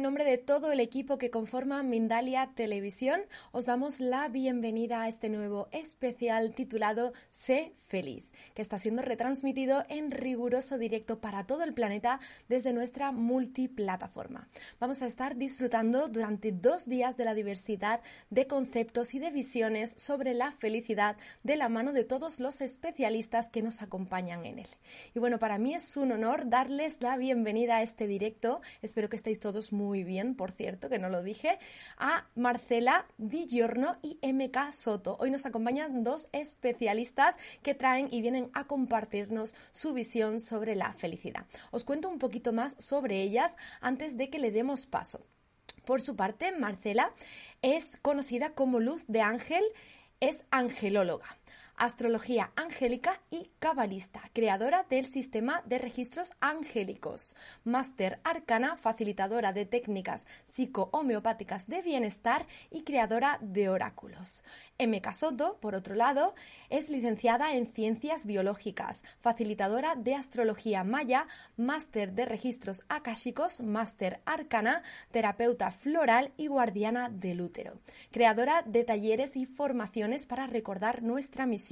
En nombre de todo el equipo que conforma Mindalia Televisión. Os damos la bienvenida a este nuevo especial titulado Sé feliz, que está siendo retransmitido en riguroso directo para todo el planeta desde nuestra multiplataforma. Vamos a estar disfrutando durante dos días de la diversidad de conceptos y de visiones sobre la felicidad de la mano de todos los especialistas que nos acompañan en él. Y bueno, para mí es un honor darles la bienvenida a este directo. Espero que estéis todos muy bien, por cierto, que no lo dije, a Marcela Di Giorno y MK Soto. Hoy nos acompañan dos especialistas que traen y vienen a compartirnos su visión sobre la felicidad. Os cuento un poquito más sobre ellas antes de que le demos paso. Por su parte, Marcela es conocida como Luz de Ángel, es angelóloga astrología angélica y cabalista, creadora del sistema de registros angélicos, máster arcana, facilitadora de técnicas psico-homeopáticas de bienestar y creadora de oráculos. M. Soto, por otro lado, es licenciada en Ciencias Biológicas, facilitadora de Astrología Maya, máster de Registros Akáshicos, máster Arcana, terapeuta floral y guardiana del útero, creadora de talleres y formaciones para recordar nuestra misión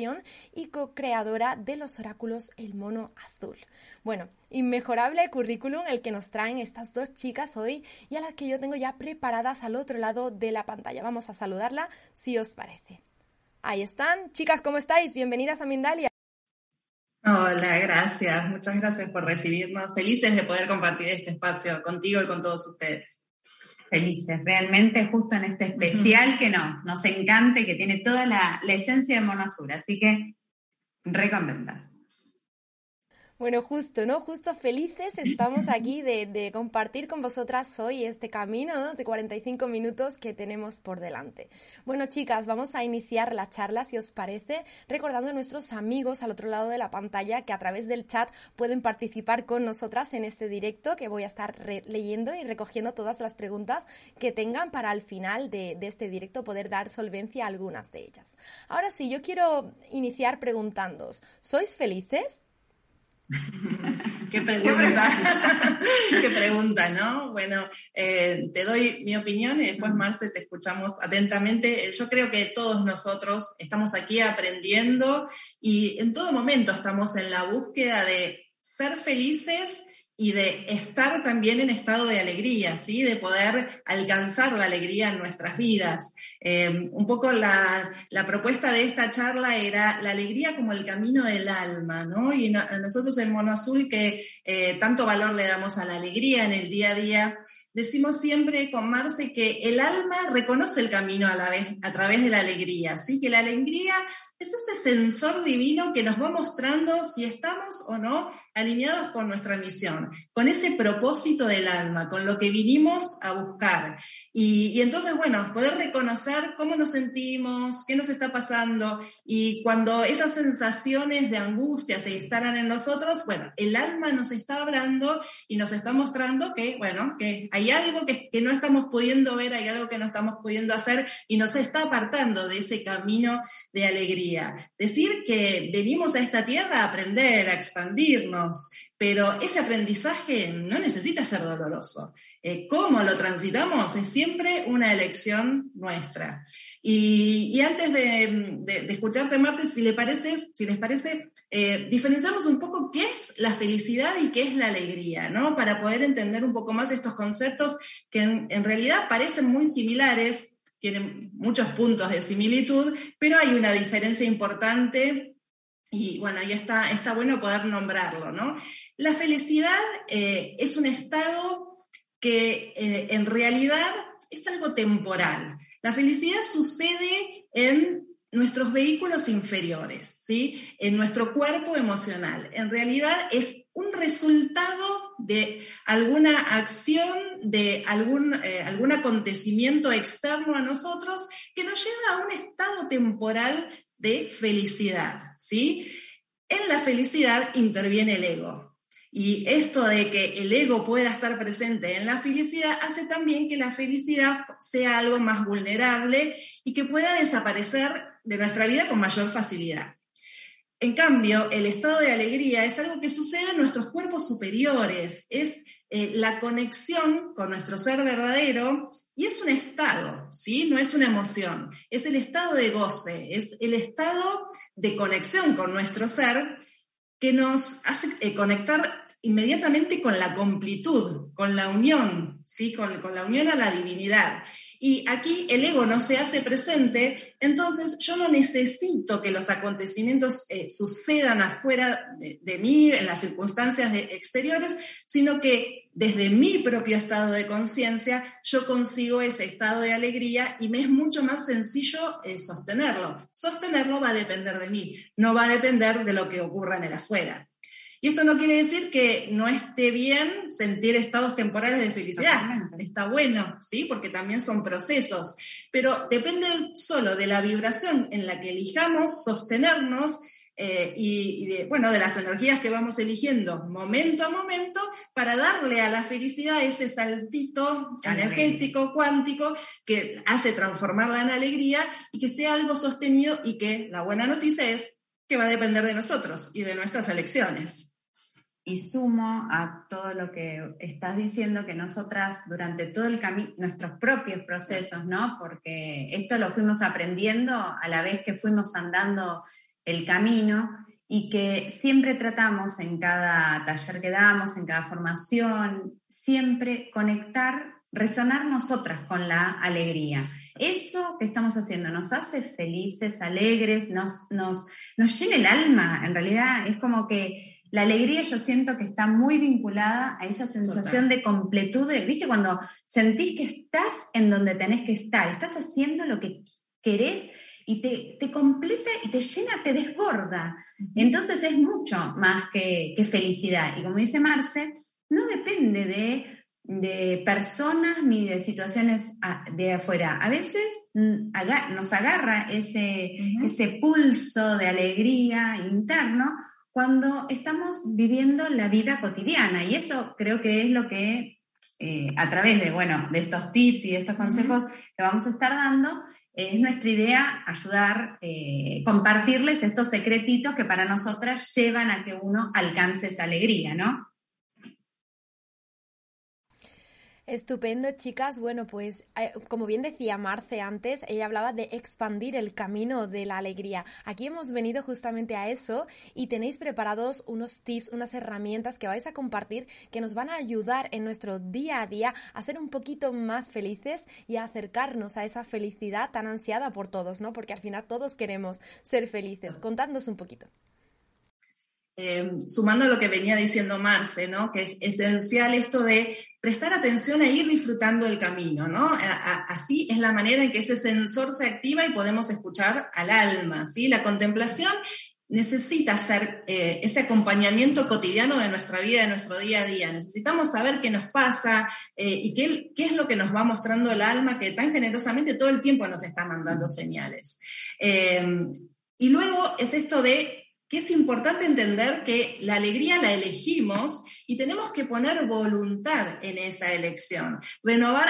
y co-creadora de los oráculos El Mono Azul. Bueno, inmejorable currículum el que nos traen estas dos chicas hoy y a las que yo tengo ya preparadas al otro lado de la pantalla. Vamos a saludarla si os parece. Ahí están. Chicas, ¿cómo estáis? Bienvenidas a Mindalia. Hola, gracias. Muchas gracias por recibirnos. Felices de poder compartir este espacio contigo y con todos ustedes. Felices, realmente justo en este especial que no, nos encanta y que tiene toda la, esencia de Monazur. Así que, recontentas. Bueno, justo, ¿no? Justo felices estamos aquí de, compartir con vosotras hoy este camino de 45 minutos que tenemos por delante. Bueno, chicas, vamos a iniciar la charla, si os parece, recordando a nuestros amigos al otro lado de la pantalla que a través del chat pueden participar con nosotras en este directo que voy a estar leyendo y recogiendo todas las preguntas que tengan para al final de, de este directo poder dar solvencia a algunas de ellas. Ahora sí, yo quiero iniciar preguntándoos, ¿sois felices? Qué pregunta, qué pregunta, ¿no? Bueno, eh, te doy mi opinión y después, Marce, te escuchamos atentamente. Yo creo que todos nosotros estamos aquí aprendiendo y en todo momento estamos en la búsqueda de ser felices y de estar también en estado de alegría, ¿sí? de poder alcanzar la alegría en nuestras vidas. Eh, un poco la, propuesta de esta charla era la alegría como el camino del alma, ¿no? Y nosotros en Mono Azul que eh, tanto valor le damos a la alegría en el día a día, decimos siempre con Marce que el alma reconoce el camino a, la vez, a través de la alegría, ¿sí? que la alegría es ese sensor divino que nos va mostrando si estamos o no alineados con nuestra misión, con ese propósito del alma, con lo que vinimos a buscar. Y, entonces, bueno, poder reconocer cómo nos sentimos, qué nos está pasando, y cuando esas sensaciones de angustia se instalan en nosotros, bueno, el alma nos está hablando y nos está mostrando que, bueno, que algo que, que no estamos pudiendo ver, hay algo que no estamos pudiendo hacer y nos está apartando de ese camino de alegría. Decir que venimos a esta tierra a aprender, a expandirnos, pero ese aprendizaje no necesita ser doloroso. Eh, cómo lo transitamos es siempre una elección nuestra. Y, antes de, escucharte, Marte, si, le parece, si les parece, eh, diferenciamos un poco qué es la felicidad y qué es la alegría, ¿no? Para poder entender un poco más estos conceptos que en realidad parecen muy similares, tienen muchos puntos de similitud, pero hay una diferencia importante y bueno, ahí está, está bueno poder nombrarlo, ¿no? La felicidad eh, es un estado que eh, en realidad es algo temporal. La felicidad sucede en nuestros vehículos inferiores, ¿sí? En nuestro cuerpo emocional. En realidad es un resultado de alguna acción, de algún, eh, algún acontecimiento externo a nosotros que nos lleva a un estado temporal de felicidad, ¿sí? En la felicidad interviene el ego. Y esto de que el ego pueda estar presente en la felicidad hace también que la felicidad sea algo más vulnerable y que pueda desaparecer de nuestra vida con mayor facilidad. En cambio, el estado de alegría es algo que sucede en nuestros cuerpos superiores, es eh, la conexión con nuestro ser verdadero y es un estado, ¿sí? No es una emoción, es el estado de goce, es el estado de conexión con nuestro ser que nos hace eh, conectar inmediatamente con la completud, con la unión, ¿sí? Con, la unión a la divinidad. Y aquí el ego no se hace presente, entonces yo no necesito que los acontecimientos eh, sucedan afuera de, mí, en las circunstancias exteriores, sino que desde mi propio estado de conciencia yo consigo ese estado de alegría y me es mucho más sencillo eh, sostenerlo. Sostenerlo va a depender de mí, no va a depender de lo que ocurra en el afuera. Y esto no quiere decir que no esté bien sentir estados temporales de felicidad. Está bueno, ¿sí? Porque también son procesos. Pero depende solo de la vibración en la que elijamos sostenernos eh, y, de, bueno, de las energías que vamos eligiendo momento a momento para darle a la felicidad ese saltito energético, cuántico, que hace transformarla en alegría y que sea algo sostenido y que la buena noticia es que va a depender de nosotros y de nuestras elecciones. Y sumo a todo lo que estás diciendo que nosotras durante todo el camino, nuestros propios procesos, ¿no? Porque esto lo fuimos aprendiendo a la vez que fuimos andando el camino y que siempre tratamos en cada taller que damos, en cada formación, siempre conectar, resonar nosotras con la alegría. Eso que estamos haciendo nos hace felices, alegres, nos, nos, nos llena el alma. En realidad es como que la alegría yo siento que está muy vinculada a esa sensación de completud, ¿viste? Cuando sentís que estás en donde tenés que estar, estás haciendo lo que querés y te, completa y te llena, te desborda. Entonces es mucho más que, felicidad. Y como dice Marce, no depende de, personas ni de situaciones de afuera. A veces mm, nos agarra ese, ese pulso de alegría interno cuando estamos viviendo la vida cotidiana. Y eso creo que es lo que eh, a través de, bueno, de estos tips y de estos consejos que vamos a estar dando, es nuestra idea ayudar, eh, compartirles estos secretitos que para nosotras llevan a que uno alcance esa alegría, ¿no? Estupendo, chicas. Bueno, pues eh, como bien decía Marce antes, ella hablaba de expandir el camino de la alegría. Aquí hemos venido justamente a eso y tenéis preparados unos tips, unas herramientas que vais a compartir que nos van a ayudar en nuestro día a día a ser un poquito más felices y a acercarnos a esa felicidad tan ansiada por todos, ¿no? Porque al final todos queremos ser felices. Contadnos un poquito. Eh, sumando a lo que venía diciendo Marce, ¿no? que es esencial esto de prestar atención e ir disfrutando el camino, ¿no? así es la manera en que ese sensor se activa y podemos escuchar al alma, ¿sí? La contemplación necesita ser eh, ese acompañamiento cotidiano de nuestra vida, de nuestro día a día. Necesitamos saber qué nos pasa eh, y qué, qué, es lo que nos va mostrando el alma que tan generosamente todo el tiempo nos está mandando señales. y luego es esto de que es importante entender que la alegría la elegimos y tenemos que poner voluntad en esa elección, renovar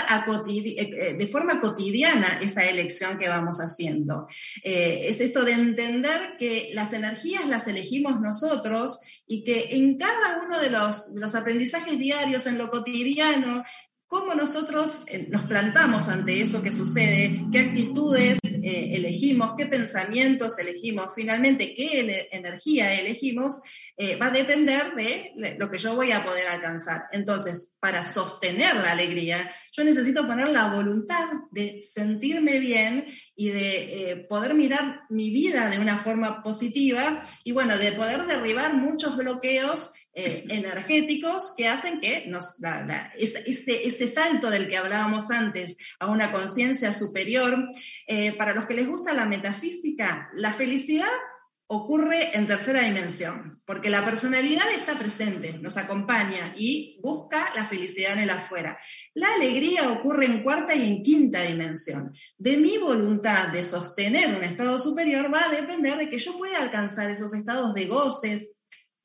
eh, eh, de forma cotidiana esa elección que vamos haciendo. Eh, es esto de entender que las energías las elegimos nosotros y que en cada uno de los, de los aprendizajes diarios, en lo cotidiano, cómo nosotros nos plantamos ante eso que sucede, qué actitudes eh, elegimos, qué pensamientos elegimos, finalmente qué energía elegimos, eh, va a depender de lo que yo voy a poder alcanzar. Entonces, para sostener la alegría, yo necesito poner la voluntad de sentirme bien y de eh, poder mirar mi vida de una forma positiva y bueno, de poder derribar muchos bloqueos energéticos que hacen que nos, ese, ese, salto del que hablábamos antes a una conciencia superior, para los que les gusta la metafísica, la felicidad ocurre en tercera dimensión, porque la personalidad está presente, nos acompaña y busca la felicidad en el afuera. La alegría ocurre en cuarta y en quinta dimensión. De mi voluntad de sostener un estado superior va a depender de que yo pueda alcanzar esos estados de goces,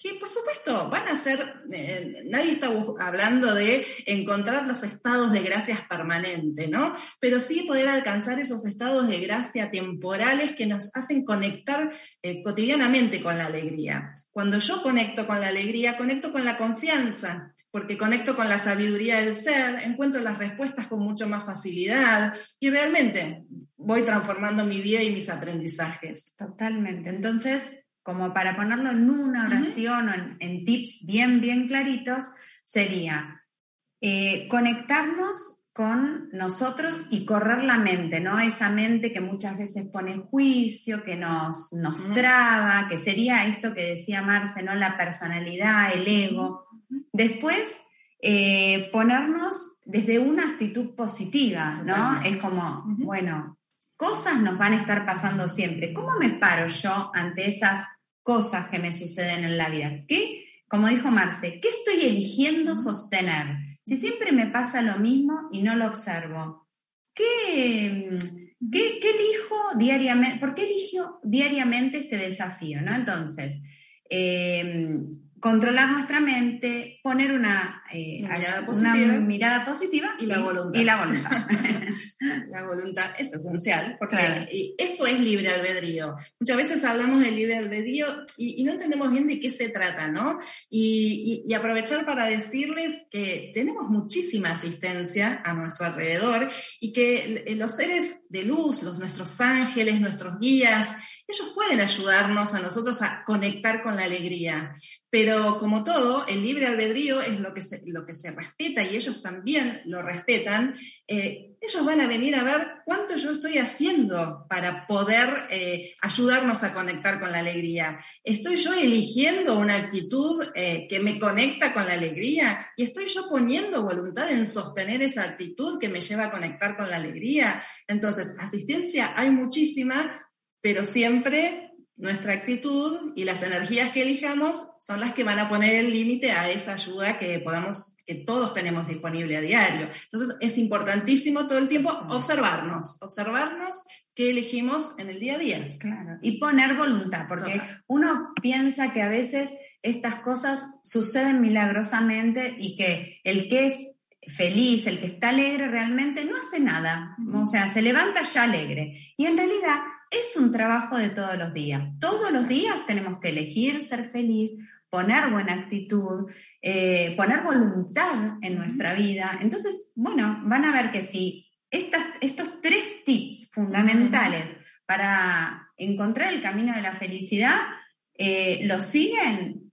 que por supuesto van a ser, eh, nadie está hablando de encontrar los estados de gracias permanente, ¿no? Pero sí poder alcanzar esos estados de gracia temporales que nos hacen conectar eh, cotidianamente con la alegría. Cuando yo conecto con la alegría, conecto con la confianza, porque conecto con la sabiduría del ser, encuentro las respuestas con mucho más facilidad y realmente voy transformando mi vida y mis aprendizajes. Totalmente. Entonces, como para ponerlo en una oración o en, tips bien, bien claritos, sería eh, conectarnos con nosotros y correr la mente, ¿no? Esa mente que muchas veces pone juicio, que nos, nos traba, que sería esto que decía Marce, ¿no? La personalidad, el ego. Después, eh, ponernos desde una actitud positiva, ¿no? Es como, bueno, cosas nos van a estar pasando siempre. ¿Cómo me paro yo ante esas cosas que me suceden en la vida? ¿Qué, como dijo Marce, qué estoy eligiendo sostener? Si siempre me pasa lo mismo y no lo observo, ¿qué, qué, elijo diariamente? ¿Por qué elijo diariamente este desafío? ¿no? Entonces, eh, controlar nuestra mente, poner una, eh, mirada, positiva, y la voluntad. Y la voluntad. la voluntad es esencial, porque eso es libre albedrío. Muchas veces hablamos de libre albedrío y, no entendemos bien de qué se trata, ¿no? Y, y, aprovechar para decirles que tenemos muchísima asistencia a nuestro alrededor y que los seres de luz, los nuestros ángeles, nuestros guías, ellos pueden ayudarnos a nosotros a conectar con la alegría. Pero como todo, el libre albedrío es lo que se, lo que se respeta y ellos también lo respetan. Eh, ellos van a venir a ver cuánto yo estoy haciendo para poder eh, ayudarnos a conectar con la alegría. ¿Estoy yo eligiendo una actitud eh, que me conecta con la alegría? ¿Y estoy yo poniendo voluntad en sostener esa actitud que me lleva a conectar con la alegría? Entonces, asistencia hay muchísima, pero siempre nuestra actitud y las energías que elijamos son las que van a poner el límite a esa ayuda que podamos, que todos tenemos disponible a diario. Entonces es importantísimo todo el tiempo observarnos, observarnos qué elegimos en el día a día. Claro. Y poner voluntad, porque uno piensa que a veces estas cosas suceden milagrosamente y que el que es feliz, el que está alegre realmente no hace nada. O sea, se levanta ya alegre. Y en realidad es un trabajo de todos los días. Todos los días tenemos que elegir ser feliz, poner buena actitud, eh, poner voluntad en nuestra vida. Entonces, bueno, van a ver que si estos tres tips fundamentales para encontrar el camino de la felicidad eh, los siguen,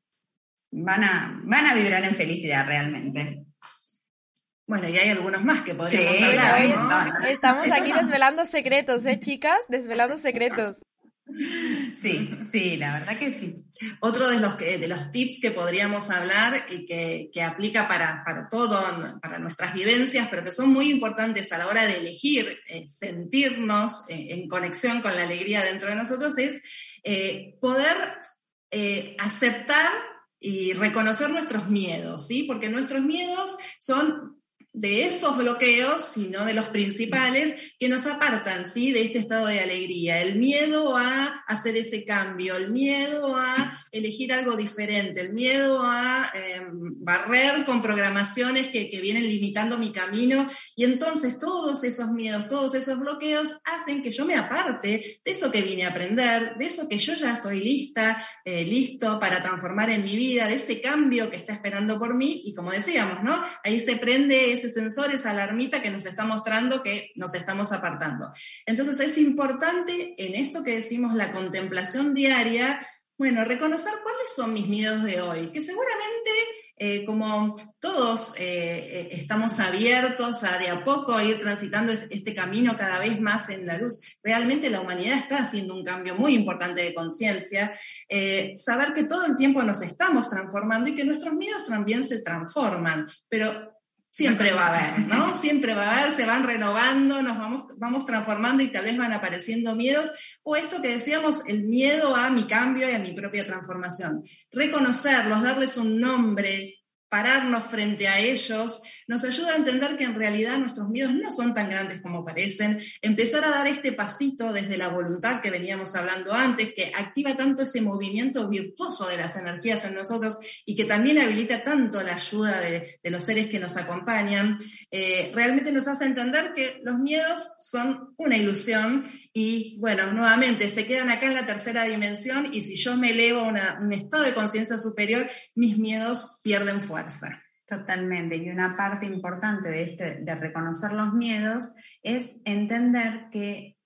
van a, van a vibrar en felicidad realmente. Bueno, y hay algunos más que podríamos hablar. Estamos aquí desvelando secretos, ¿eh, chicas? Desvelando secretos. Sí, sí, la verdad que sí. Otro de los, de los tips que podríamos hablar y que, aplica para, para, todo, para nuestras vivencias, pero que son muy importantes a la hora de elegir eh, sentirnos eh, en conexión con la alegría dentro de nosotros, es eh, poder aceptar y reconocer nuestros miedos, ¿sí? Porque nuestros miedos son de esos bloqueos, sino de los principales que nos apartan ¿sí? de este estado de alegría. El miedo a hacer ese cambio, el miedo a elegir algo diferente, el miedo a em, barrer con programaciones que, que, vienen limitando mi camino. Y entonces todos esos miedos, todos esos bloqueos hacen que yo me aparte de eso que vine a aprender, de eso que yo ya estoy lista, eh, listo para transformar en mi vida, de ese cambio que está esperando por mí. Y como decíamos, ¿no? Ahí se prende ese sensor, esa alarmita que nos está mostrando que nos estamos apartando. Entonces es importante en esto que decimos la contemplación diaria, bueno, reconocer cuáles son mis miedos de hoy, que seguramente eh, como todos eh, eh, estamos abiertos a de a poco ir transitando este, camino cada vez más en la luz, realmente la humanidad está haciendo un cambio muy importante de conciencia, saber que todo el tiempo nos estamos transformando y que nuestros miedos también se transforman, pero Siempre va a haber, ¿no? Siempre va a haber, se van renovando, nos vamos, vamos transformando y tal vez van apareciendo miedos. O esto que decíamos, el miedo a mi cambio y a mi propia transformación. Reconocerlos, darles un nombre, pararnos frente a ellos, nos ayuda a entender que en realidad nuestros miedos no son tan grandes como parecen, empezar a dar este pasito desde la voluntad que veníamos hablando antes, que activa tanto ese movimiento virtuoso de las energías en nosotros y que también habilita tanto la ayuda de, los seres que nos acompañan, eh, realmente nos hace entender que los miedos son una ilusión y bueno, nuevamente se quedan acá en la tercera dimensión y si yo me elevo a un estado de conciencia superior, mis miedos pierden fuerza. Totalmente. Y una parte importante de, este, de reconocer los miedos es entender que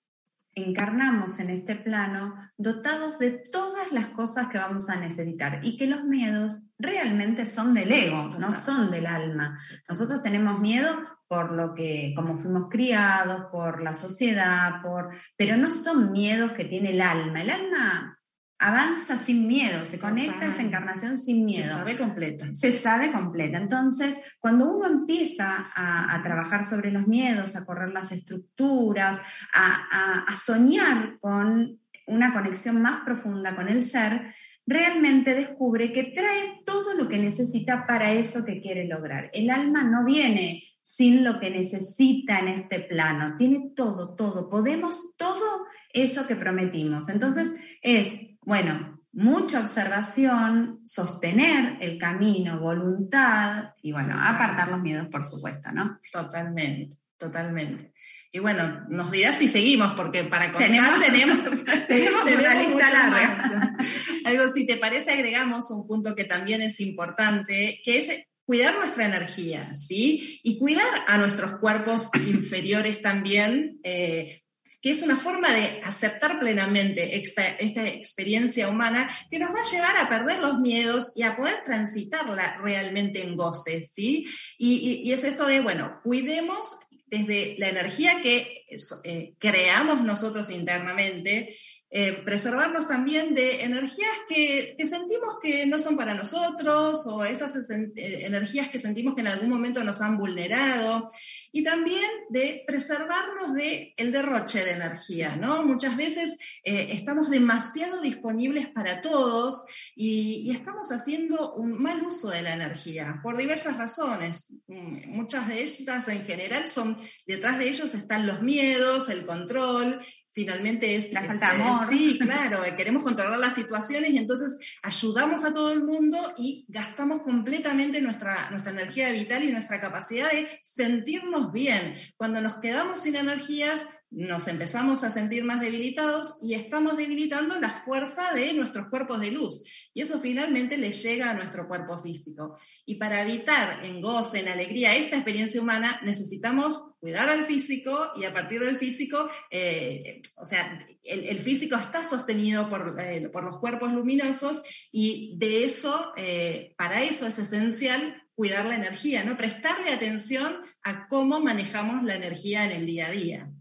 encarnamos en este plano dotados de todas las cosas que vamos a necesitar y que los miedos realmente son del ego, no son del alma. Nosotros tenemos miedo por lo que, como fuimos criados, por la sociedad, por, pero no son miedos que tiene el alma. El alma avanza sin miedo, se conecta a esta encarnación sin miedo. Se sabe completa. Se sabe completa. Entonces, cuando uno empieza a, trabajar sobre los miedos, a correr las estructuras, a, a soñar con una conexión más profunda con el ser, realmente descubre que trae todo lo que necesita para eso que quiere lograr. El alma no viene sin lo que necesita en este plano, tiene todo, todo, podemos todo eso que prometimos. Entonces es bueno, mucha observación, sostener el camino, voluntad y bueno, apartar los miedos, por supuesto, ¿no? Totalmente, totalmente. Y bueno, nos dirás si seguimos, porque para contar tenemos, tenemos, una lista larga. Algo, si te parece, agregamos un punto que también es importante, que es cuidar nuestra energía, ¿sí? Y cuidar a nuestros cuerpos inferiores también, eh, que es una forma de aceptar plenamente esta, experiencia humana que nos va a llevar a perder los miedos y a poder transitarla realmente en goce, ¿sí? Y, es esto de, bueno, cuidemos desde la energía que eh, creamos nosotros internamente eh, preservarnos también de energías que, sentimos que no son para nosotros o esas eh, energías que sentimos que en algún momento nos han vulnerado y también de preservarnos de el derroche de energía, ¿no? Muchas veces eh, estamos demasiado disponibles para todos y, estamos haciendo un mal uso de la energía por diversas razones. Mm, muchas de estas en general son, detrás de ellos están los miedos, el control, finalmente es la falta de amor. Sí, claro, queremos controlar las situaciones y entonces ayudamos a todo el mundo y gastamos completamente nuestra, nuestra energía vital y nuestra capacidad de sentirnos bien. Cuando nos quedamos sin energías, nos empezamos a sentir más debilitados y estamos debilitando la fuerza de nuestros cuerpos de luz. Y eso finalmente le llega a nuestro cuerpo físico. Y para evitar en goce, en alegría, esta experiencia humana, necesitamos cuidar al físico y a partir del físico, eh, o sea, el, físico está sostenido por, eh, por, los cuerpos luminosos y de eso, eh, para eso es esencial cuidar la energía, ¿no? Prestarle atención a cómo manejamos la energía en el día a día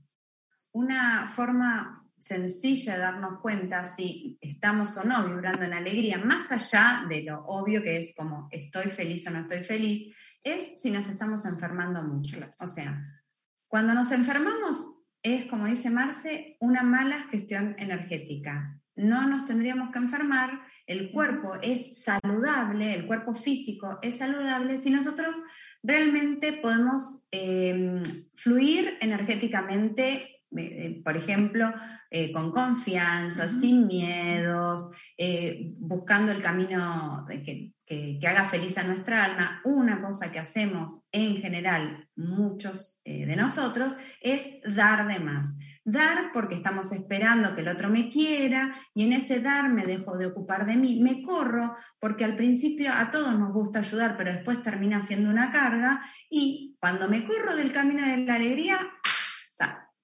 una forma sencilla de darnos cuenta si estamos o no vibrando en alegría, más allá de lo obvio que es como estoy feliz o no estoy feliz, es si nos estamos enfermando mucho. O sea, cuando nos enfermamos es, como dice Marce, una mala gestión energética. No nos tendríamos que enfermar, el cuerpo es saludable, el cuerpo físico es saludable si nosotros realmente podemos eh, fluir energéticamente por ejemplo, eh, con confianza, sin miedos, eh, buscando el camino que, que, haga feliz a nuestra alma, una cosa que hacemos en general muchos de nosotros es dar de más. Dar porque estamos esperando que el otro me quiera y en ese dar me dejo de ocupar de mí, me corro porque al principio a todos nos gusta ayudar, pero después termina siendo una carga y cuando me corro del camino de la alegría,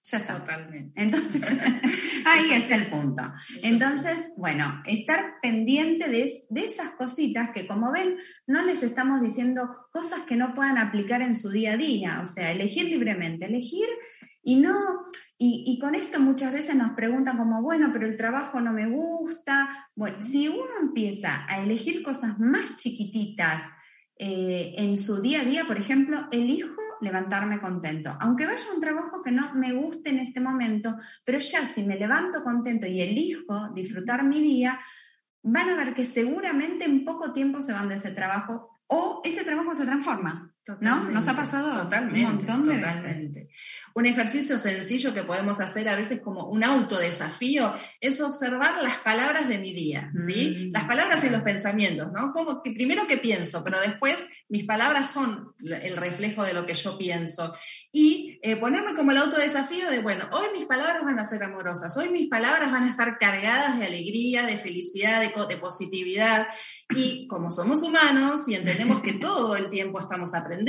ya está. Totalmente. Entonces, ahí es el punto. Entonces, bueno, estar pendiente de, de, esas cositas que, como ven, no les estamos diciendo cosas que no puedan aplicar en su día a día. O sea, elegir libremente, elegir y no. Y, y con esto muchas veces nos preguntan, como, bueno, pero el trabajo no me gusta. Bueno, si uno empieza a elegir cosas más chiquititas eh, en su día a día, por ejemplo, elijo levantarme contento. Aunque vaya a un trabajo que no me guste en este momento, pero ya si me levanto contento y elijo disfrutar mi día, van a ver que seguramente en poco tiempo se van de ese trabajo o ese trabajo se transforma. ¿No? Nos ha pasado totalmente, un montón de totalmente. Un ejercicio sencillo que podemos hacer a veces como un autodesafío es observar las palabras de mi día, ¿sí? Mm. Las palabras y los pensamientos, ¿no? Como que primero que pienso, pero después mis palabras son el reflejo de lo que yo pienso. Y eh, ponerme como el autodesafío de, bueno, hoy mis palabras van a ser amorosas, hoy mis palabras van a estar cargadas de alegría, de felicidad, de, de positividad. Y como somos humanos y entendemos que todo el tiempo estamos aprendiendo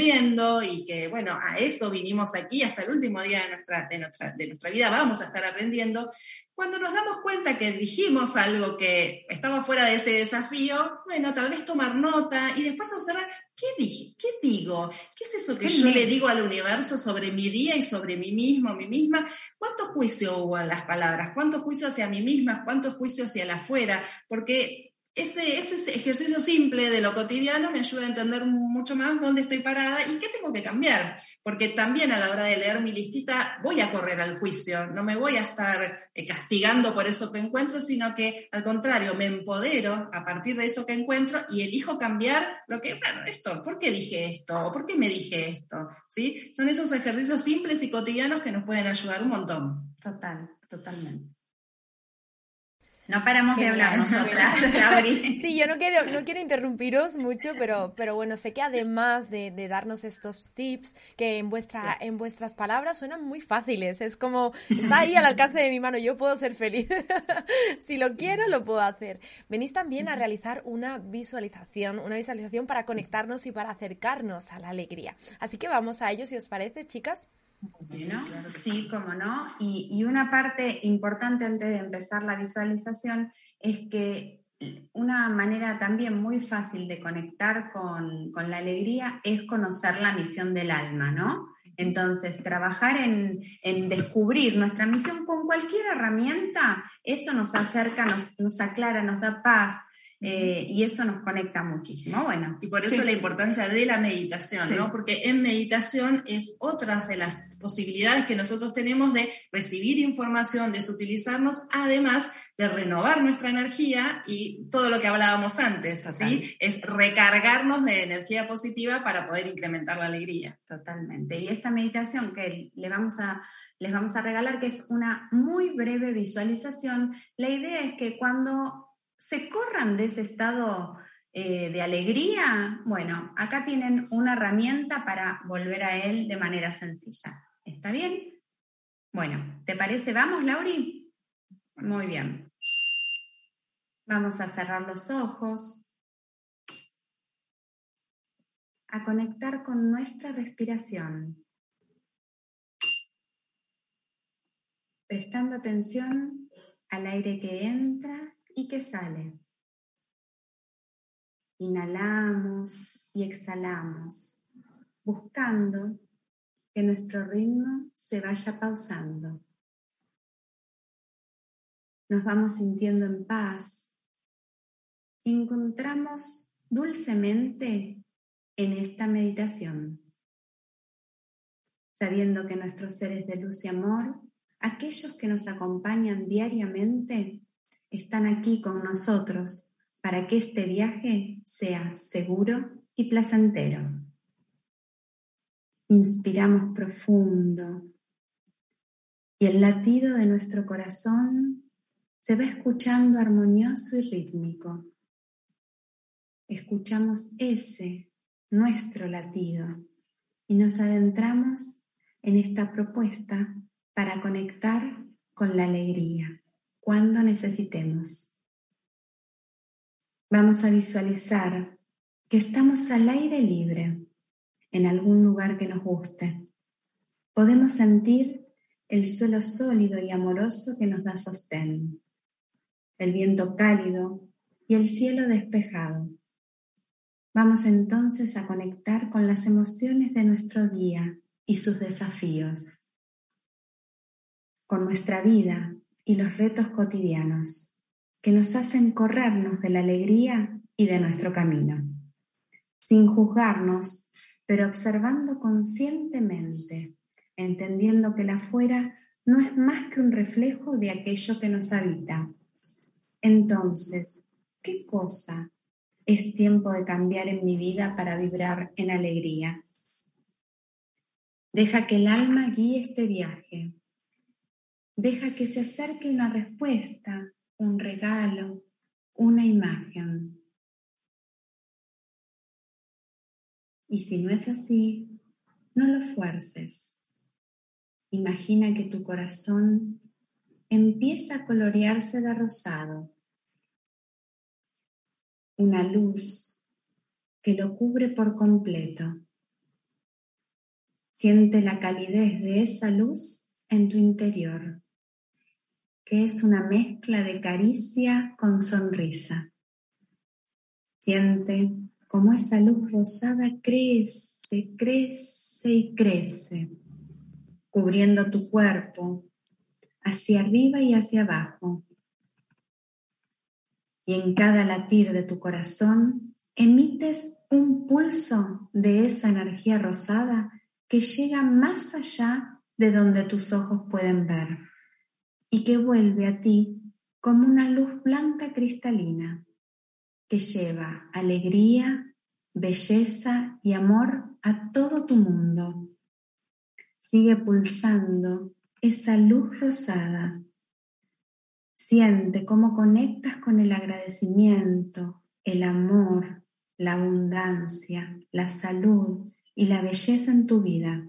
y que, bueno, a eso vinimos aquí hasta el último día de nuestra, de nuestra, de nuestra vida, vamos a estar aprendiendo, cuando nos damos cuenta que dijimos algo que estaba fuera de ese desafío, bueno, tal vez tomar nota y después observar, ¿qué dije? ¿Qué digo? ¿Qué es eso que yo le digo al universo sobre mi día y sobre mí mismo, mí misma? ¿Cuánto juicio hubo en las palabras? ¿Cuánto juicio hacia mí misma? ¿Cuánto juicio hacia el afuera? Porque ese, ese, ejercicio simple de lo cotidiano me ayuda a entender mucho más dónde estoy parada y qué tengo que cambiar. Porque también a la hora de leer mi listita voy a correr al juicio, no me voy a estar eh, castigando por eso que encuentro, sino que al contrario, me empodero a partir de eso que encuentro y elijo cambiar lo que, bueno, esto, ¿por qué dije esto? ¿O por qué me dije esto? ¿Sí? Son esos ejercicios simples y cotidianos que nos pueden ayudar un montón. Total, totalmente. No paramos de hablar nosotras, Sí, yo no quiero, no quiero interrumpiros mucho, pero, pero bueno, sé que además de, darnos estos tips, que en, vuestra, en vuestras palabras suenan muy fáciles. Es como, está ahí al alcance de mi mano, yo puedo ser feliz. si lo quiero, lo puedo hacer. Venís también a realizar una visualización, una visualización para conectarnos y para acercarnos a la alegría. Así que vamos a ello, si os parece, chicas. Sí, cómo no. Y, una parte importante antes de empezar la visualización es que una manera también muy fácil de conectar con, la alegría es conocer la misión del alma, ¿no? Entonces, trabajar en, en, descubrir nuestra misión con cualquier herramienta, eso nos acerca, nos, nos aclara, nos da paz, eh, y eso nos conecta muchísimo. Bueno, y por eso la importancia de la meditación, ¿no? Porque en meditación es otra de las posibilidades que nosotros tenemos de recibir información, de utilizarnos, además de renovar nuestra energía y todo lo que hablábamos antes, ¿sí? Es recargarnos de energía positiva para poder incrementar la alegría. Totalmente. Y esta meditación que le vamos a les vamos a regalar, que es una muy breve visualización. La idea es que cuando se corran de ese estado eh, de alegría, bueno, acá tienen una herramienta para volver a él de manera sencilla. ¿Está bien? Bueno, ¿te parece? ¿Vamos, Lauri? Muy bien. Vamos a cerrar los ojos, a conectar con nuestra respiración, prestando atención al aire que entra y que sale. Inhalamos y exhalamos, buscando que nuestro ritmo se vaya pausando. Nos vamos sintiendo en paz encontramos dulcemente en esta meditación, sabiendo que nuestros seres de luz y amor, aquellos que nos acompañan diariamente, están aquí con nosotros para que este viaje sea seguro y placentero. Inspiramos profundo y el latido de nuestro corazón se va escuchando armonioso y rítmico. Escuchamos ese, nuestro latido, y nos adentramos en esta propuesta para conectar con la alegría cuando necesitemos. Vamos a visualizar que estamos al aire libre, en algún lugar que nos guste. Podemos sentir el suelo sólido y amoroso que nos da sostén, el viento cálido y el cielo despejado. Vamos entonces a conectar con las emociones de nuestro día y sus desafíos, con nuestra vida y los retos cotidianos que nos hacen corrernos de la alegría y de nuestro camino, sin juzgarnos, pero observando conscientemente, entendiendo que la afuera no es más que un reflejo de aquello que nos habita. Entonces, ¿qué cosa es tiempo de cambiar en mi vida para vibrar en alegría? Deja que el alma guíe este viaje Deja que se acerque una respuesta, un regalo, una imagen. Y si no es así, no lo fuerces. imagina que tu corazón empieza a colorearse de rosado. Una luz que lo cubre por completo. Siente la calidez de esa luz en tu interior, que es una mezcla de caricia con sonrisa. Siente cómo esa luz rosada crece, crece y crece, cubriendo tu cuerpo hacia arriba y hacia abajo. Y en cada latir de tu corazón emites un pulso de esa energía rosada que llega más allá de donde tus ojos pueden ver y que vuelve a ti como una luz blanca cristalina que lleva alegría, belleza y amor a todo tu mundo. Sigue pulsando esa luz rosada. Siente cómo conectas con el agradecimiento, el amor, la abundancia, la salud y la belleza en tu vida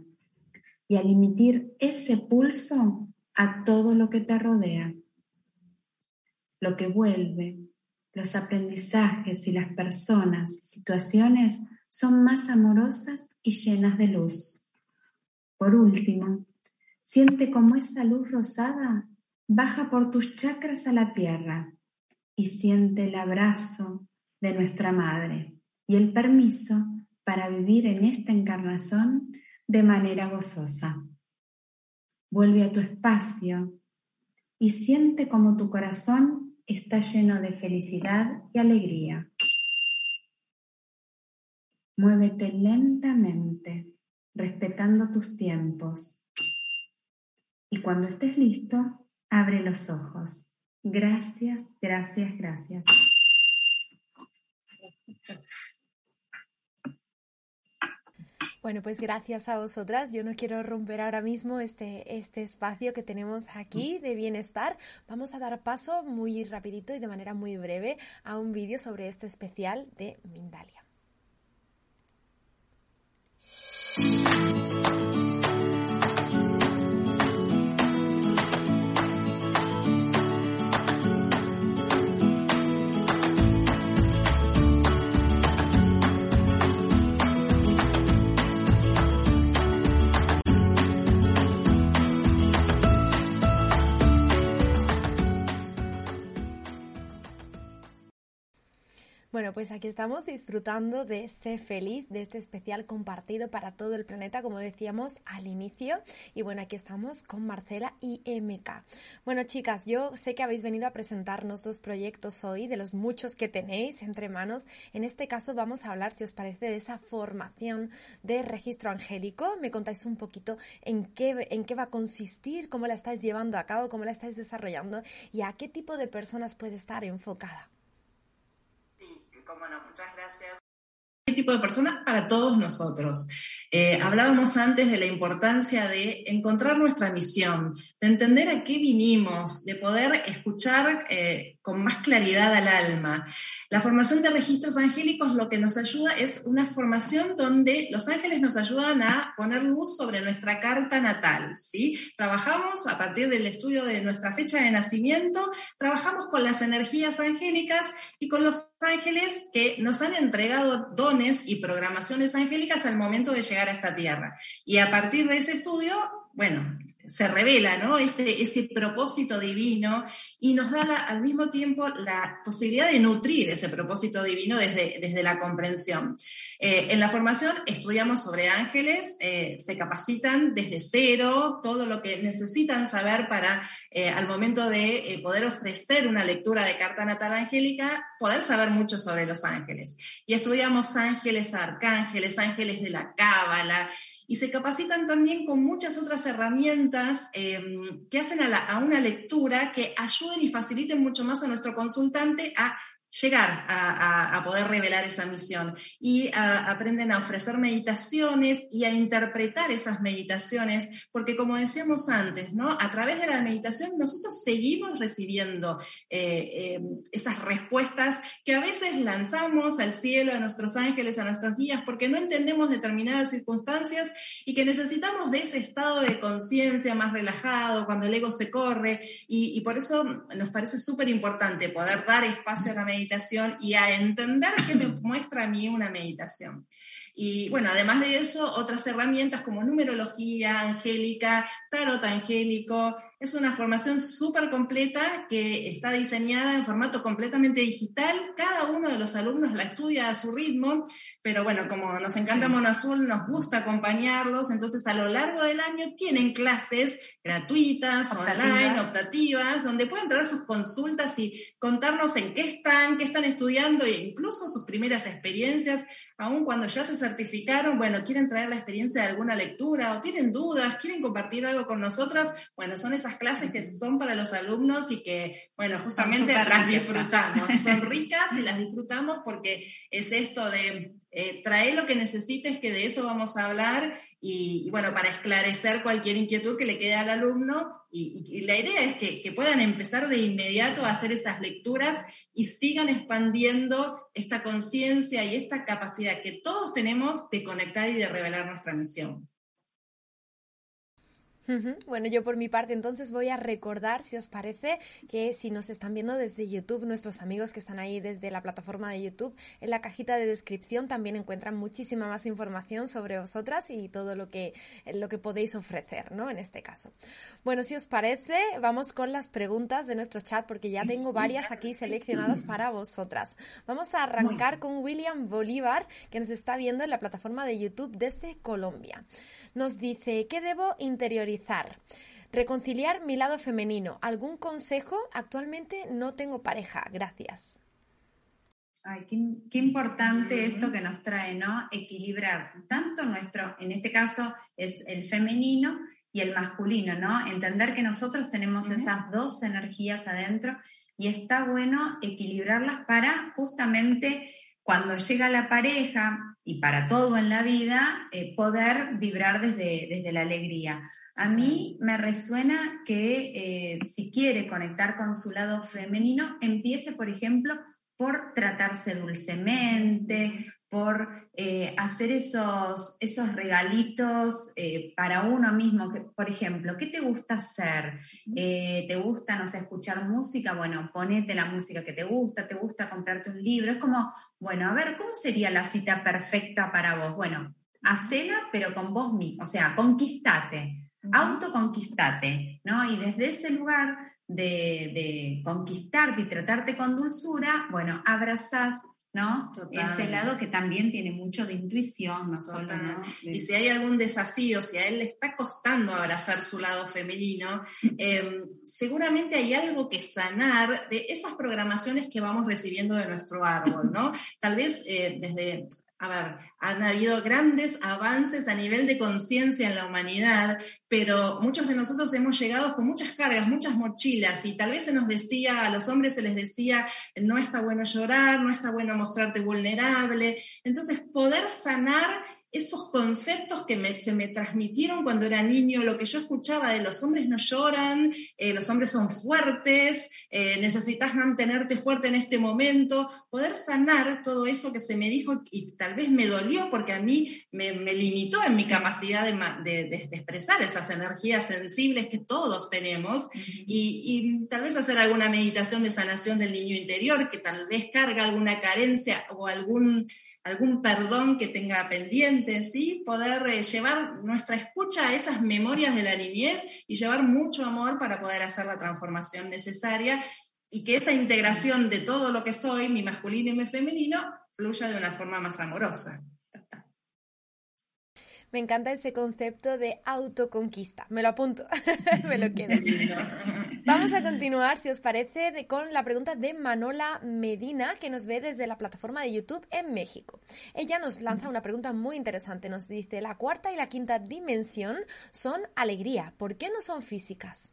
y al emitir ese pulso a todo lo que te rodea. Lo que vuelve, los aprendizajes y las personas, situaciones son más amorosas y llenas de luz. Por último, siente como esa luz rosada baja por tus chakras a la tierra y siente el abrazo de nuestra madre y el permiso para vivir en esta encarnación de manera gozosa. Vuelve a tu espacio y siente como tu corazón está lleno de felicidad y alegría. Muévete lentamente, respetando tus tiempos. Y cuando estés listo, abre los ojos. Gracias, gracias, gracias. Bueno, pues gracias a vosotras. Yo no quiero romper ahora mismo este, este espacio que tenemos aquí de bienestar. Vamos a dar paso muy rapidito y de manera muy breve a un vídeo sobre este especial de Mindalia. Pues aquí estamos disfrutando de Sé Feliz, de este especial compartido para todo el planeta, como decíamos al inicio. Y bueno, aquí estamos con Marcela y MK. Bueno, chicas, yo sé que habéis venido a presentarnos dos proyectos hoy, de los muchos que tenéis entre manos. En este caso vamos a hablar, si os parece, de esa formación de registro angélico. Me contáis un poquito en qué, en qué va a consistir, cómo la estáis llevando a cabo, cómo la estáis desarrollando y a qué tipo de personas puede estar enfocada. Bueno, muchas gracias. ¿Qué tipo de personas? Para todos nosotros. Eh, hablábamos antes de la importancia de encontrar nuestra misión, de entender a qué vinimos, de poder escuchar eh, con más claridad al alma. La formación de registros angélicos lo que nos ayuda es una formación donde los ángeles nos ayudan a poner luz sobre nuestra carta natal. ¿sí? Trabajamos a partir del estudio de nuestra fecha de nacimiento, trabajamos con las energías angélicas y con los ángeles que nos han entregado dones y programaciones angélicas al momento de llegar a esta tierra. Y a partir de ese estudio, bueno, se revela ¿no? ese, ese propósito divino y nos da al mismo tiempo la posibilidad de nutrir ese propósito divino desde, desde la comprensión. Eh, en la formación estudiamos sobre ángeles, eh, se capacitan desde cero, todo lo que necesitan saber para eh, al momento de poder ofrecer una lectura de carta natal angélica, poder saber mucho sobre los ángeles. Y estudiamos ángeles, arcángeles, ángeles de la cábala, y se capacitan también con muchas otras herramientas em, que hacen a, una lectura que ayuden y faciliten mucho más a nuestro consultante a llegar a, poder revelar esa misión y aprenden a ofrecer meditaciones y a interpretar esas meditaciones, porque como decíamos antes, ¿no? A través de la meditación nosotros seguimos recibiendo eh, em, esas respuestas que a veces lanzamos al cielo, a nuestros ángeles, a nuestros guías, porque no entendemos determinadas circunstancias y que necesitamos de ese estado de conciencia más relajado, cuando el ego se corre, y, y por eso nos parece súper importante poder dar espacio a la meditación y a entender qué me muestra a mí una meditación. Y bueno, además de eso, otras herramientas como numerología angélica, tarot angélico, es una formación súper completa que está diseñada en formato completamente digital. Cada uno de los alumnos la estudia a su ritmo, pero bueno, como nos encanta Mono Azul, nos gusta acompañarlos, entonces a lo largo del año tienen clases gratuitas, online, optativas, donde pueden traer sus consultas y contarnos en qué están, qué están estudiando e incluso sus primeras experiencias, aun cuando ya se certificaron, bueno, quieren traer la experiencia de alguna lectura o tienen dudas, quieren compartir algo con nosotras, bueno, son esas clases que son para los alumnos y que, bueno, justamente las disfrutamos. Son ricas y las disfrutamos porque es esto de eh, traer lo que necesites, que de eso vamos a hablar, y, bueno, para esclarecer cualquier inquietud que le quede al alumno, y, la idea es que, que, puedan empezar de inmediato a hacer esas lecturas y sigan expandiendo esta conciencia y esta capacidad que todos tenemos de conectar y de revelar nuestra misión. Bueno, yo por mi parte entonces voy a recordar, si os parece, que si nos están viendo desde YouTube, nuestros amigos que están ahí desde la plataforma de YouTube, en la cajita de descripción también encuentran muchísima más información sobre vosotras y todo lo que, lo que podéis ofrecer, ¿no? En este caso. Bueno, si os parece, vamos con las preguntas de nuestro chat porque ya tengo varias aquí seleccionadas para vosotras. Vamos a arrancar con William Bolívar, que nos está viendo en la plataforma de YouTube desde Colombia. Nos dice, ¿qué debo interiorizar? Reconciliar mi lado femenino. ¿Algún consejo? Actualmente no tengo pareja. Gracias. Ay, qué, importante esto que nos trae, ¿no? Equilibrar tanto nuestro, en este caso es el femenino y el masculino, ¿no? Entender que nosotros tenemos esas dos energías adentro y está bueno equilibrarlas para justamente cuando llega la pareja y para todo en la vida, eh, poder vibrar desde, desde, la alegría. A mí me resuena que eh, si quiere conectar con su lado femenino, empiece, por ejemplo, por tratarse dulcemente, por eh, hacer esos, esos regalitos eh, para uno mismo. por ejemplo, ¿qué te gusta hacer? Eh, ¿Te gusta, no sé, escuchar música? Bueno, ponete la música que te gusta, te gusta comprarte un libro. Es como, bueno, a ver, ¿cómo sería la cita perfecta para vos? Bueno, hacela, pero con vos mismo, o sea, conquistate, autoconquistate, ¿no? Y desde ese lugar de, de conquistarte y tratarte con dulzura, bueno, abrazás ¿no? Ese lado que también tiene mucho de intuición, no solo, Y si hay algún desafío, si a él le está costando abrazar su lado femenino, em, seguramente hay algo que sanar de esas programaciones que vamos recibiendo de nuestro árbol, ¿no? Tal vez eh, desde a ver, han habido grandes avances a nivel de conciencia en la humanidad, pero muchos de nosotros hemos llegado con muchas cargas, muchas mochilas, y tal vez se nos decía, a los hombres se les decía, no está bueno llorar, no está bueno mostrarte vulnerable. Entonces, poder sanar esos conceptos que se me transmitieron cuando era niño, lo que yo escuchaba de los hombres no lloran, eh, los hombres son fuertes, eh, necesitas mantenerte fuerte en este momento, poder sanar todo eso que se me dijo y tal vez me dolió porque a mí me, limitó en mi capacidad de, expresar esas energías sensibles que todos tenemos y, y tal vez hacer alguna meditación de sanación del niño interior que tal vez carga alguna carencia o algún algún perdón que tenga pendiente, ¿sí? Poder eh, llevar nuestra escucha a esas memorias de la niñez y llevar mucho amor para poder hacer la transformación necesaria y que esa integración de todo lo que soy, mi masculino y mi femenino, fluya de una forma más amorosa. Me encanta ese concepto de autoconquista. Me lo apunto, me lo quedo. Vamos a continuar, si os parece, con la pregunta de Manola Medina, que nos ve desde la plataforma de YouTube en México. Ella nos lanza una pregunta muy interesante. Nos dice, la cuarta y la quinta dimensión son alegría. ¿Por qué no son físicas?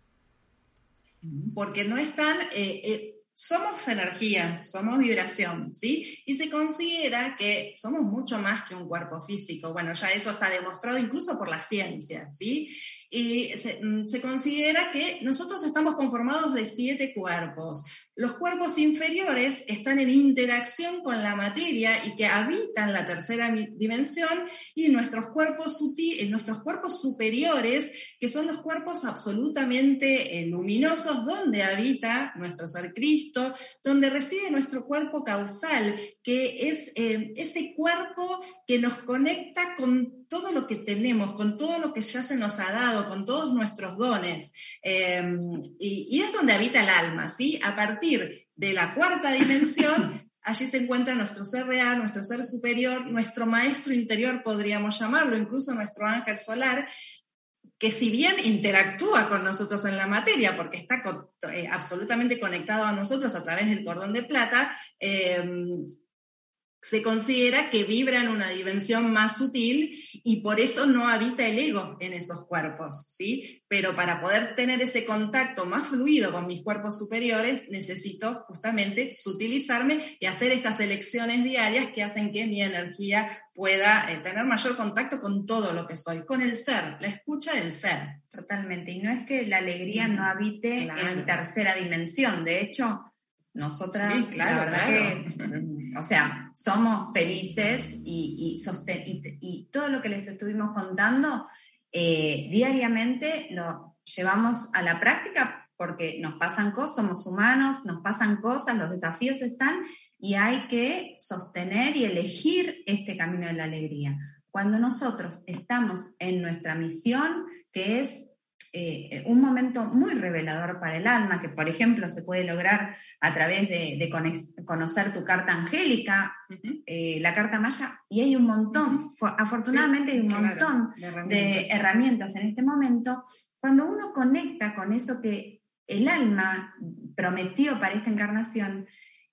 Porque no están... Eh, eh, somos energía, somos vibración, ¿sí? Y se considera que somos mucho más que un cuerpo físico. Bueno, ya eso está demostrado incluso por la ciencia, ¿sí? Y se, mm, considera que nosotros estamos conformados de siete cuerpos. Los cuerpos inferiores están en interacción con la materia y que habitan la tercera dimensión y nuestros cuerpos, eh, nuestros cuerpos superiores, que son los cuerpos absolutamente eh, luminosos, donde habita nuestro ser Cristo, donde reside nuestro cuerpo causal, que es eh, ese cuerpo que nos conecta con todo lo que tenemos, con todo lo que ya se nos ha dado, con todos nuestros dones. y, y es donde habita el alma, ¿sí? A partir de la cuarta dimensión, allí se encuentra nuestro ser real, nuestro ser superior, nuestro maestro interior, podríamos llamarlo, incluso nuestro ángel solar, que si bien interactúa con nosotros en la materia, porque está eh, absolutamente conectado a nosotros a través del cordón de plata, eh, se considera que vibra en una dimensión más sutil y por eso no habita el ego en esos cuerpos, ¿sí? Pero para poder tener ese contacto más fluido con mis cuerpos superiores, necesito justamente sutilizarme y hacer estas elecciones diarias que hacen que mi energía pueda eh, tener mayor contacto con todo lo que soy, con el ser, la escucha del ser. Totalmente. Y no es que la alegría no habite en tercera dimensión, de hecho, nosotras, claro, la verdad que o sea, somos felices y, todo lo que les estuvimos contando eh, diariamente lo llevamos a la práctica porque nos pasan cosas, somos humanos, nos pasan cosas, los desafíos están y hay que sostener y elegir este camino de la alegría. Cuando nosotros estamos en nuestra misión, que es eh, un momento muy revelador para el alma, que por ejemplo se puede lograr a través de, conocer tu carta angélica, eh, la carta maya, y hay un montón, afortunadamente hay un montón de herramientas en este momento. Cuando uno conecta con eso que el alma prometió para esta encarnación,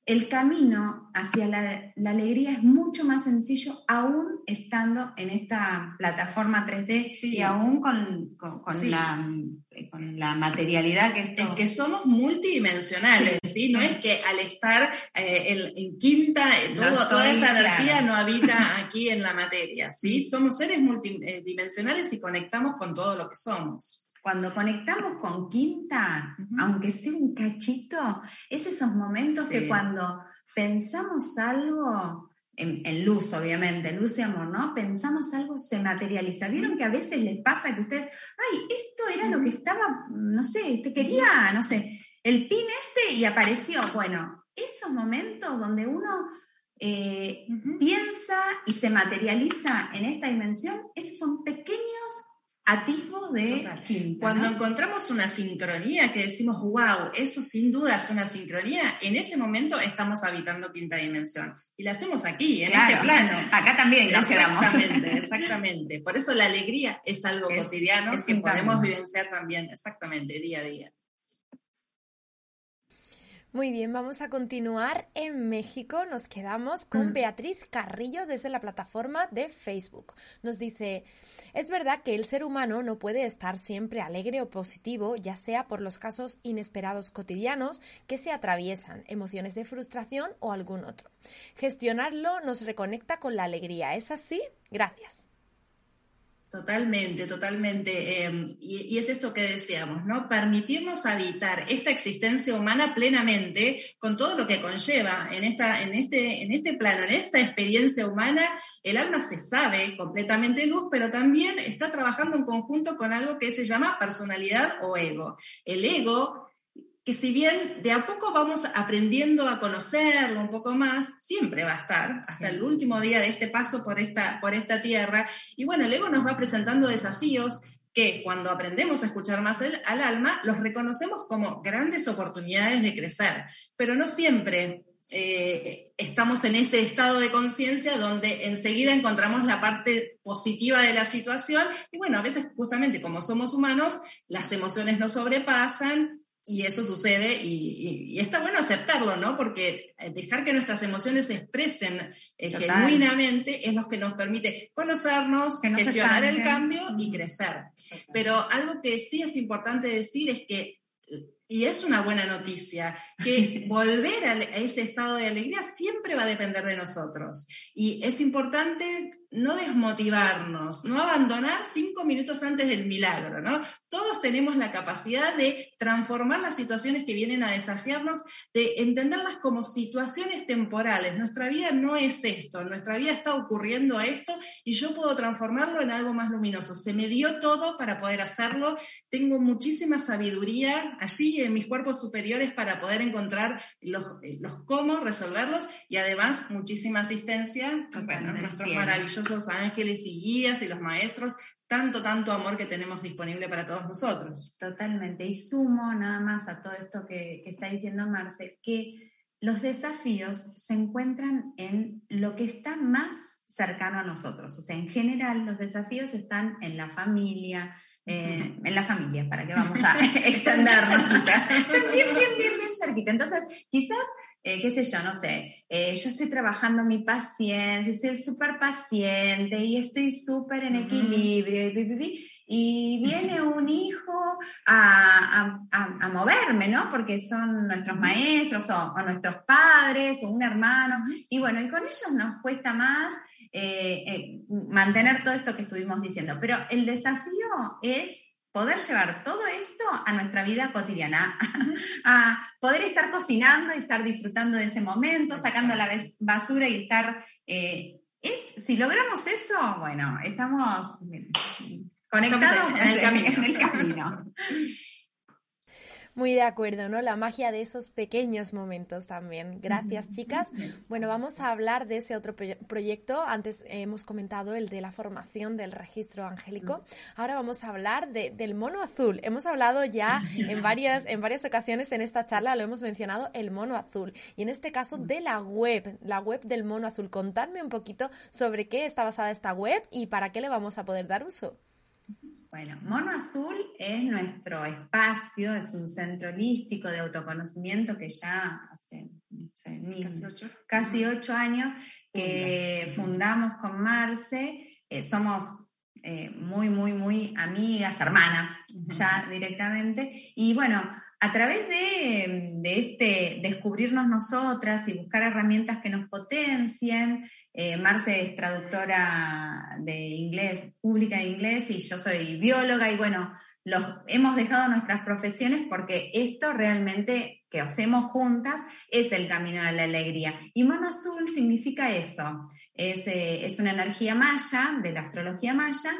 el camino hacia la, alegría es mucho más sencillo aún estando en esta plataforma 3D y aún con, la, materialidad que Es que somos multidimensionales, ¿sí? No es que al estar eh, en, quinta, eh, toda esa energía no habita aquí en la materia, ¿sí? Somos seres multidimensionales y conectamos con todo lo que somos. Cuando conectamos con quinta, aunque sea un cachito, es esos momentos que cuando pensamos algo, en, luz obviamente, luz y amor, ¿no? Pensamos algo, se materializa. ¿Vieron que a veces les pasa que ustedes, ay, esto era lo que estaba, no sé, te quería, no sé, el pin este y apareció? Bueno, esos momentos donde uno eh, piensa y se materializa en esta dimensión, esos son pequeños atisbo de Cuando encontramos una sincronía que decimos, wow, eso sin duda es una sincronía, en ese momento estamos habitando quinta dimensión. Y la hacemos aquí, en este plano. Acá también quedamos. Exactamente, exactamente. Por eso la alegría es algo cotidiano que podemos vivenciar también, exactamente, día a día. Muy bien, vamos a continuar en México. Nos quedamos con mm. Beatriz Carrillo desde la plataforma de Facebook. Nos dice, es verdad que el ser humano no puede estar siempre alegre o positivo, ya sea por los casos inesperados cotidianos que se atraviesan, emociones de frustración o algún otro. Gestionarlo nos reconecta con la alegría. ¿Es así? Gracias. Totalmente, totalmente. Em, y, es esto que deseamos, ¿no? Permitirnos habitar esta existencia humana plenamente con todo lo que conlleva en, esta, en, este, en este plano, en esta experiencia humana. El alma se sabe completamente luz, pero también está trabajando en conjunto con algo que se llama personalidad o ego. El ego que si bien de a poco vamos aprendiendo a conocerlo un poco más, siempre va a estar hasta el último día de este paso por esta, por esta tierra. Y bueno, el ego nos va presentando desafíos que cuando aprendemos a escuchar más al alma, los reconocemos como grandes oportunidades de crecer, pero no siempre eh, estamos en ese estado de conciencia donde enseguida encontramos la parte positiva de la situación. Y bueno, a veces justamente como somos humanos, las emociones nos sobrepasan, y eso sucede y, está bueno aceptarlo, ¿no? Porque eh, dejar que nuestras emociones se expresen eh, genuinamente es lo que nos permite conocernos, gestionar el cambio y crecer. Pero algo que sí es importante decir es que y es una buena noticia, que volver a, ese estado de alegría siempre va a depender de nosotros. Y es importante no desmotivarnos, no abandonar cinco minutos antes del milagro, ¿no? Todos tenemos la capacidad de transformar las situaciones que vienen a desafiarnos, de entenderlas como situaciones temporales. Nuestra vida no es esto, nuestra vida está ocurriendo a esto y yo puedo transformarlo en algo más luminoso. Se me dio todo para poder hacerlo, tengo muchísima sabiduría allí en mis cuerpos superiores para poder encontrar los, los cómo resolverlos y además muchísima asistencia, bueno, nuestros maravillosos los ángeles y guías y los maestros, tanto, tanto amor que tenemos disponible para todos nosotros. Totalmente. Y sumo nada más a todo esto que, que está diciendo Marce, que los desafíos se encuentran en lo que está más cercano a nosotros. O sea, en general los desafíos están en la familia, eh, en la familia, para que vamos a extendernos. bien, bien, bien, bien cerquita. Entonces, quizás eh, qué sé yo, no sé, eh, yo estoy trabajando mi paciencia, soy súper paciente y estoy súper en equilibrio y, viene un hijo a, a, moverme, ¿no? Porque son nuestros maestros o, nuestros padres o un hermano y bueno, y con ellos nos cuesta más eh, mantener todo esto que estuvimos diciendo, pero el desafío es poder llevar todo esto a nuestra vida cotidiana, a poder estar cocinando y estar disfrutando de ese momento, sacando la basura y estar... Eh, es, si logramos eso, bueno, estamos conectados en, el camino. En el camino. Muy de acuerdo, ¿no? La magia de esos pequeños momentos también. Gracias, chicas. Bueno, vamos a hablar de ese otro proyecto. Antes hemos comentado el de la formación del registro angélico. Ahora vamos a hablar del mono azul. Hemos hablado ya en varias, en varias ocasiones en esta charla, lo hemos mencionado, el mono azul. Y en este caso de la web, la web del mono azul. Contadme un poquito sobre qué está basada esta web y para qué le vamos a poder dar uso. Bueno, Mono Azul es nuestro espacio, es un centro holístico de autoconocimiento que ya hace casi, ocho. años que fundamos con Marce. Eh, somos eh, muy, muy, muy amigas, hermanas, ya directamente. Y bueno, a través de, de, este descubrirnos nosotras y buscar herramientas que nos potencien, eh, Marce es traductora de inglés, pública de inglés, y yo soy bióloga, y bueno, los, hemos dejado nuestras profesiones porque esto realmente que hacemos juntas es el camino a la alegría. Y mono azul significa eso, es, eh, es una energía maya, de la astrología maya,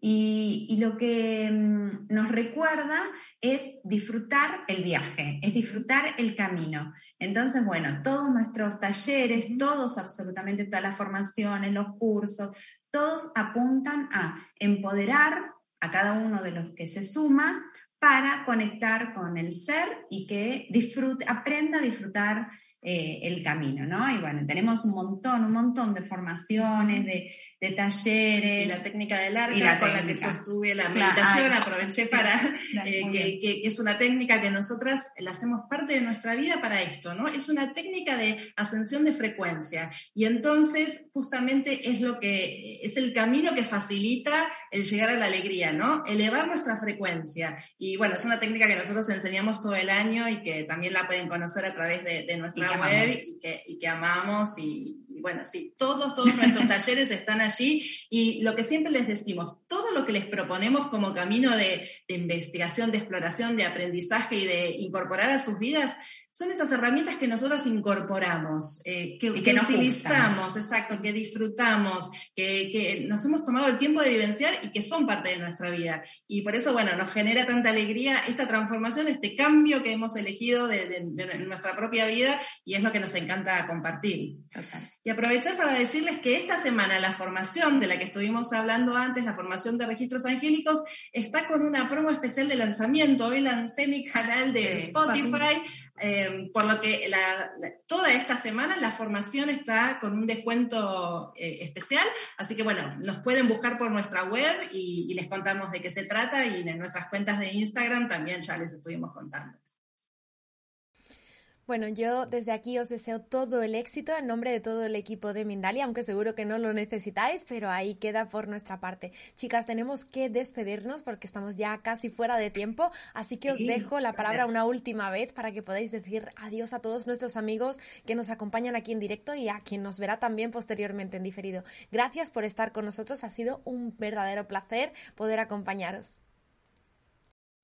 y, lo que mm, nos recuerda es disfrutar el viaje, es disfrutar el camino. Entonces, bueno, todos nuestros talleres, todos, absolutamente todas las formaciones, los cursos, todos apuntan a empoderar a cada uno de los que se suma para conectar con el ser y que disfrute, aprenda a disfrutar eh, el camino, ¿no? Y bueno, tenemos un montón, un montón de formaciones, de, de talleres. Y la técnica del arte con la que sostuve la meditación, aproveché para, eh, que, es una técnica que nosotras la hacemos parte de nuestra vida para esto, ¿no? Es una técnica de ascensión de frecuencia. Y entonces, justamente es lo que, es el camino que facilita el llegar a la alegría, ¿no? Elevar nuestra frecuencia. Y bueno, es una técnica que nosotros enseñamos todo el año y que también la pueden conocer a través de, nuestra web y que, y que amamos y, bueno, sí, todos, todos nuestros talleres están allí y lo que siempre les decimos, lo que les proponemos como camino de, de investigación, de exploración, de aprendizaje y de incorporar a sus vidas, son esas herramientas que nosotros incorporamos, eh, que, que, utilizamos, exacto, que disfrutamos, que, nos hemos tomado el tiempo de vivenciar y que son parte de nuestra vida. Y por eso, bueno, nos genera tanta alegría esta transformación, este cambio que hemos elegido de, nuestra propia vida y es lo que nos encanta compartir. Y aprovechar para decirles que esta semana la formación de la que estuvimos hablando antes, la formación de registros angélicos, está con una promo especial de lanzamiento. Hoy lancé mi canal de Spotify. Em, por lo que toda esta semana la formación está con un descuento eh, especial, así que bueno, nos pueden buscar por nuestra web y, les contamos de qué se trata y en nuestras cuentas de Instagram también ya les estuvimos contando. Bueno, yo desde aquí os deseo todo el éxito en nombre de todo el equipo de Mindalia, aunque seguro que no lo necesitáis, pero ahí queda por nuestra parte. Chicas, tenemos que despedirnos porque estamos ya casi fuera de tiempo, así que os dejo la palabra una última vez para que podáis decir adiós a todos nuestros amigos que nos acompañan aquí en directo y a quien nos verá también posteriormente en diferido. Gracias por estar con nosotros, ha sido un verdadero placer poder acompañaros.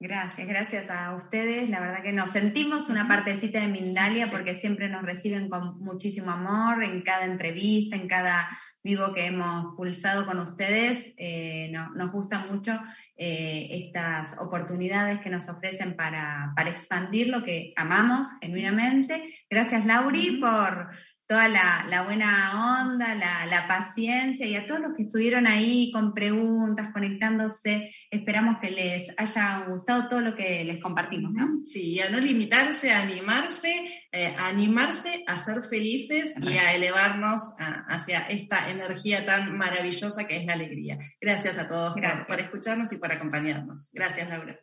Gracias, gracias a ustedes. La verdad que nos sentimos una partecita de Mindalia porque siempre nos reciben con muchísimo amor en cada entrevista, en cada vivo que hemos pulsado con ustedes. Eh, nos gusta mucho eh, estas oportunidades que nos ofrecen para, para expandir lo que amamos genuinamente. Gracias, Lauri, por toda la, buena onda, la, paciencia y a todos los que estuvieron ahí con preguntas, conectándose. Esperamos que les haya gustado todo lo que les compartimos, ¿no? Sí, a no limitarse, a animarse, eh, a animarse a ser felices y a elevarnos hacia esta energía tan maravillosa que es la alegría. Gracias a todos por escucharnos y por acompañarnos. Gracias, Laura.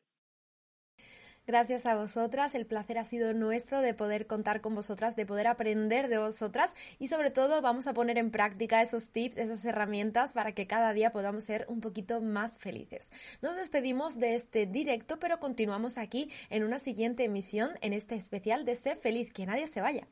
Gracias a vosotras, el placer ha sido nuestro de poder contar con vosotras, de poder aprender de vosotras y sobre todo vamos a poner en práctica esos tips, esas herramientas para que cada día podamos ser un poquito más felices. Nos despedimos de este directo, pero continuamos aquí en una siguiente emisión en este especial de Sé feliz, que nadie se vaya.